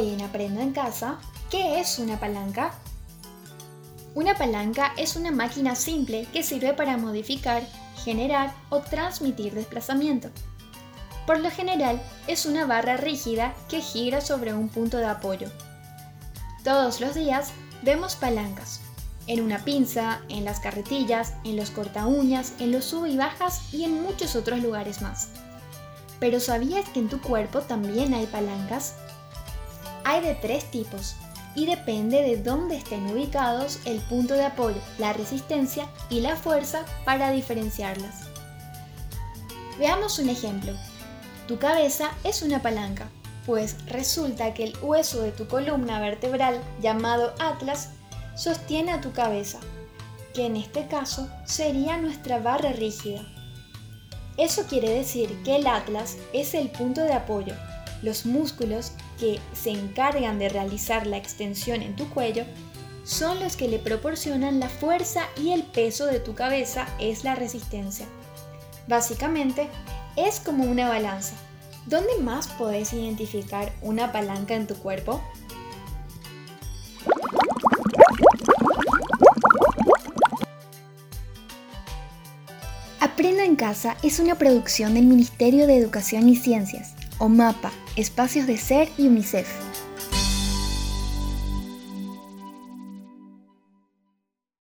Hoy en Aprendo en Casa, ¿qué es una palanca? Una palanca es una máquina simple que sirve para modificar, generar o transmitir desplazamiento. Por lo general, es una barra rígida que gira sobre un punto de apoyo. Todos los días vemos palancas, en una pinza, en las carretillas, en los corta uñas, en los sub y bajas y en muchos otros lugares más. Pero ¿sabías que en tu cuerpo también hay palancas? Hay de tres tipos y depende de dónde estén ubicados el punto de apoyo, la resistencia y la fuerza para diferenciarlas. Veamos un ejemplo. Tu cabeza es una palanca, pues resulta que el hueso de tu columna vertebral, llamado atlas, sostiene a tu cabeza, que en este caso sería nuestra barra rígida. Eso quiere decir que el atlas es el punto de apoyo, los músculos que se encargan de realizar la extensión en tu cuello son los que le proporcionan la fuerza y el peso de tu cabeza es la resistencia. Básicamente, es como una balanza. ¿Dónde más podés identificar una palanca en tu cuerpo? Aprendo en Casa es una producción del Ministerio de Educación y Ciencias o MAPA, Espacios de Ser y UNICEF.